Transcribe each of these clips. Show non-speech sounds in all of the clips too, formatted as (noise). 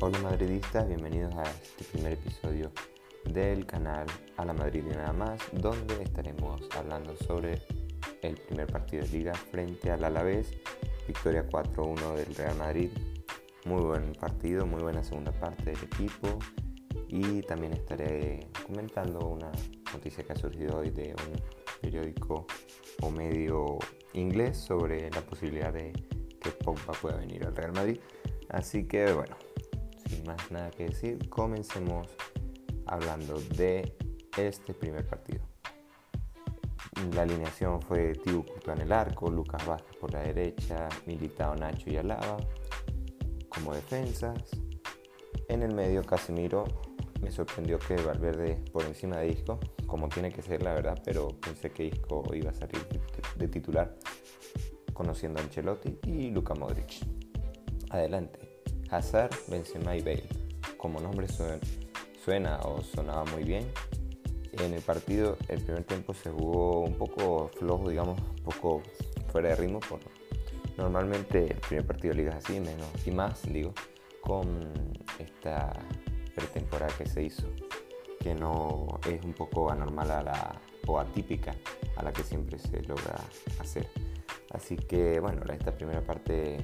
Hola madridistas, bienvenidos a este primer episodio del canal A la Madrid y nada más, donde estaremos hablando sobre el primer partido de liga frente al Alavés, victoria 4-1 del Real Madrid. Muy buen partido, muy buena segunda parte del equipo y también estaré comentando una noticia que ha surgido hoy de un periódico o medio inglés sobre la posibilidad de que Pogba pueda venir al Real Madrid. Así que bueno, más nada que decir, comencemos hablando de este primer partido. La alineación fue Tibu en el arco, Lucas Vázquez por la derecha, Militao, Nacho y Alaba como defensas. En el medio Casemiro me sorprendió que Valverde por encima de Isco, como tiene que ser la verdad, pero pensé que Isco iba a salir de titular conociendo a Ancelotti y Luka Modric. Adelante, Hazard, Benzema y Bale. Como nombre suena, o sonaba muy bien. En el partido, el primer tiempo se jugó un poco flojo, digamos, un poco fuera de ritmo. Por, normalmente el primer partido de ligas así, menos y más, digo, con esta pretemporada que se hizo, que no es un poco anormal a la, o atípica a la que siempre se logra hacer. Así que bueno, esta primera parte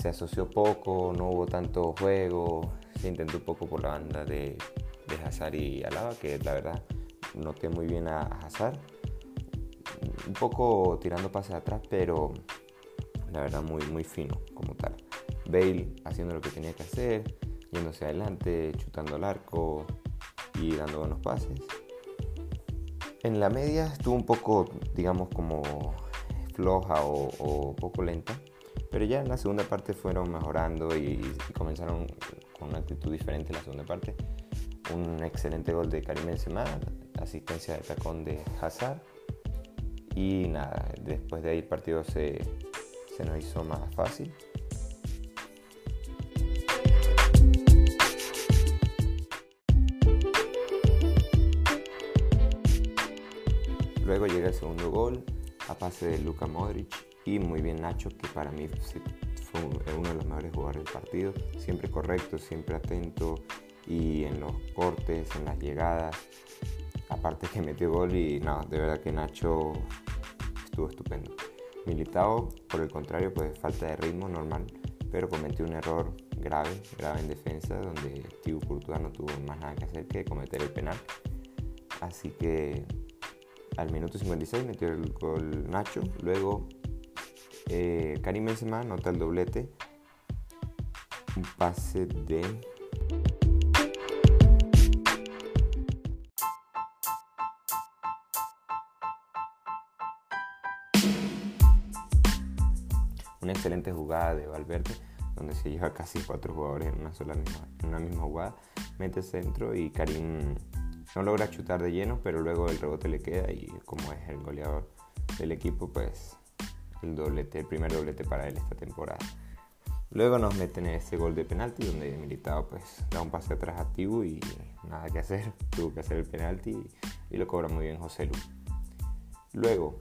se asoció poco, no hubo tanto juego, se intentó un poco por la banda de, de y Alaba, que la verdad noté muy bien a Hazard, un poco tirando pases atrás, pero la verdad muy, muy fino como tal. Bale haciendo lo que tenía que hacer, yéndose adelante, chutando al arco y dando buenos pases. En la media estuvo un poco, digamos, como floja o poco lenta, pero ya en la segunda parte fueron mejorando y, comenzaron con una actitud diferente en la segunda parte. Un excelente gol de Karim Benzema, asistencia de tacón de Hazard. Y nada, después de ahí el partido se, se nos hizo más fácil. Luego llega el segundo gol a pase de Luka Modric y muy bien Nacho, que para mí fue uno de los mejores jugadores del partido, siempre correcto, siempre atento y en los cortes, en las llegadas, aparte que metió gol y no, de verdad que Nacho estuvo estupendo. Militao, por el contrario, pues falta de ritmo normal, pero cometió un error grave, grave en defensa, donde Thibaut Courtois no tuvo más nada que hacer que cometer el penal. Así que al minuto 56 metió el gol Nacho, luego eh, Karim Benzema nota el doblete. Un pase de... Una excelente jugada de Valverde, donde se lleva casi cuatro jugadores en una sola misma, en una misma jugada. Mete centro y Karim no logra chutar de lleno, pero luego el rebote le queda y como es el goleador del equipo, pues el doblete, el primer doblete para él esta temporada. Luego nos meten en ese gol de penalti donde Militao pues da un pase atrás activo y nada que hacer, (laughs) tuvo que hacer el penalti y, lo cobra muy bien José Lu. Luego,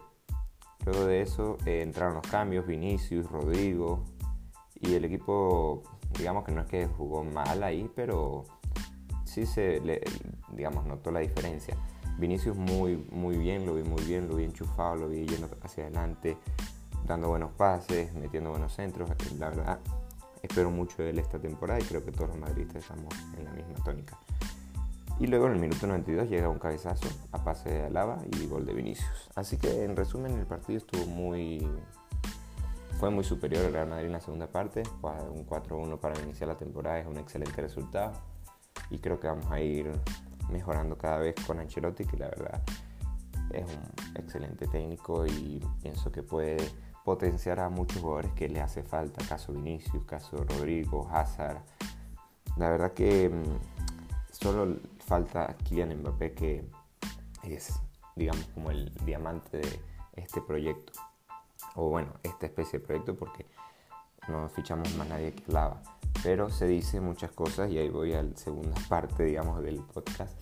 luego de eso eh, entraron los cambios, Vinicius, Rodrigo y el equipo digamos que no es que jugó mal ahí, pero sí se le, digamos notó la diferencia. Vinicius muy muy bien, lo vi muy bien, lo vi enchufado, lo vi yendo hacia adelante, dando buenos pases, metiendo buenos centros. La verdad, espero mucho de él esta temporada y creo que todos los madridistas estamos en la misma tónica. Y luego en el minuto 92 llega un cabezazo a pase de Alaba y gol de Vinicius. Así que en resumen el partido estuvo muy... Fue muy superior al Real Madrid en la segunda parte. Un 4-1 para iniciar la temporada es un excelente resultado. Y creo que vamos a ir mejorando cada vez con Ancelotti, que la verdad es un excelente técnico y pienso que puede potenciar a muchos jugadores que le hace falta, caso Vinicius, caso Rodrigo, Hazard. La verdad que mm, solo falta Kylian Mbappé que es, digamos, como el diamante de este proyecto. O bueno, esta especie de proyecto porque no fichamos más nadie que lava. Pero se dice muchas cosas y ahí voy a la segunda (laughs) parte, digamos, del podcast,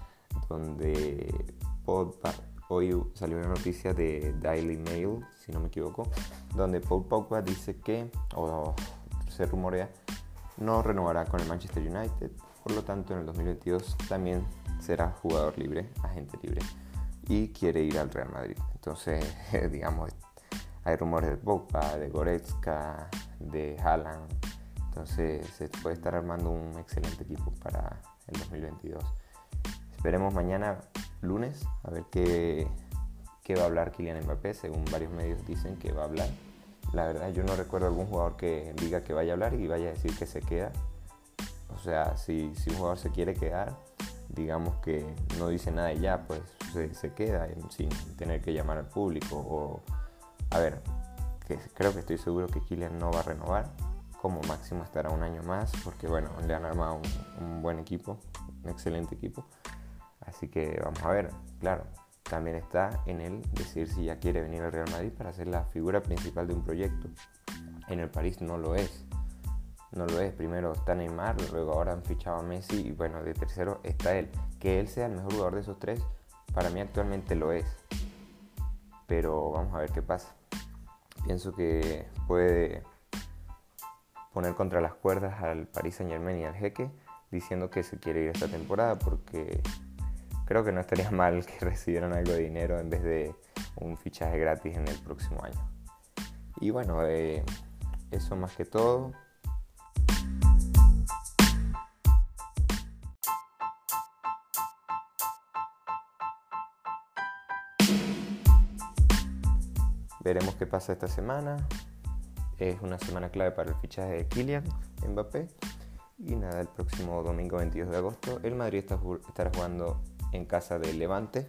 donde Hoy salió una noticia de Daily Mail, si no me equivoco, donde Paul Pogba dice que, o se rumorea, no renovará con el Manchester United, por lo tanto en el 2022 también será jugador libre, agente libre, y quiere ir al Real Madrid. Entonces, (laughs) digamos, hay rumores de Pogba, de Goretzka, de Haaland, entonces se puede estar armando un excelente equipo para el 2022. Esperemos mañana lunes a ver qué, qué va a hablar Kylian Mbappé, según varios medios dicen que va a hablar. La verdad yo no recuerdo algún jugador que diga que vaya a hablar y vaya a decir que se queda. O sea, si, si un jugador se quiere quedar, digamos que no dice nada y ya, pues se, queda sin tener que llamar al público. O, a ver, que creo que estoy seguro que Kylian no va a renovar. Como máximo estará un año más, porque bueno, le han armado un buen equipo, un excelente equipo. Así que vamos a ver, claro, también está en él decir si ya quiere venir al Real Madrid para ser la figura principal de un proyecto. En el París no lo es. No lo es. Primero está Neymar, luego ahora han fichado a Messi y bueno, de tercero está él. Que él sea el mejor jugador de esos tres, para mí actualmente lo es. Pero vamos a ver qué pasa. Pienso que puede poner contra las cuerdas al Paris Saint Germain y al Jeque diciendo que se quiere ir esta temporada porque creo que no estaría (laughs) mal que recibieran algo de dinero en vez de un fichaje gratis en el próximo año. Y bueno, eh, eso más que todo. Veremos qué pasa esta semana. Es una semana clave para el fichaje de Kylian Mbappé. Y nada, el próximo domingo 22 de agosto el Madrid estará jugando en casa del Levante,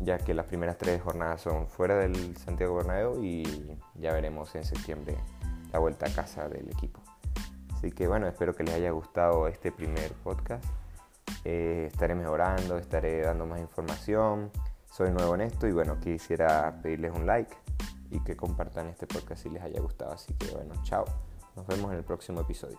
ya que las primeras tres jornadas son fuera del Santiago Bernabéu y ya veremos en septiembre la vuelta a casa del equipo. Así que bueno, espero que les haya gustado este primer podcast. Eh, estaré mejorando, estaré dando más información. Soy nuevo en esto y bueno, quisiera pedirles un like y que compartan este podcast si les haya gustado. Así que bueno, chao. Nos vemos en el próximo episodio.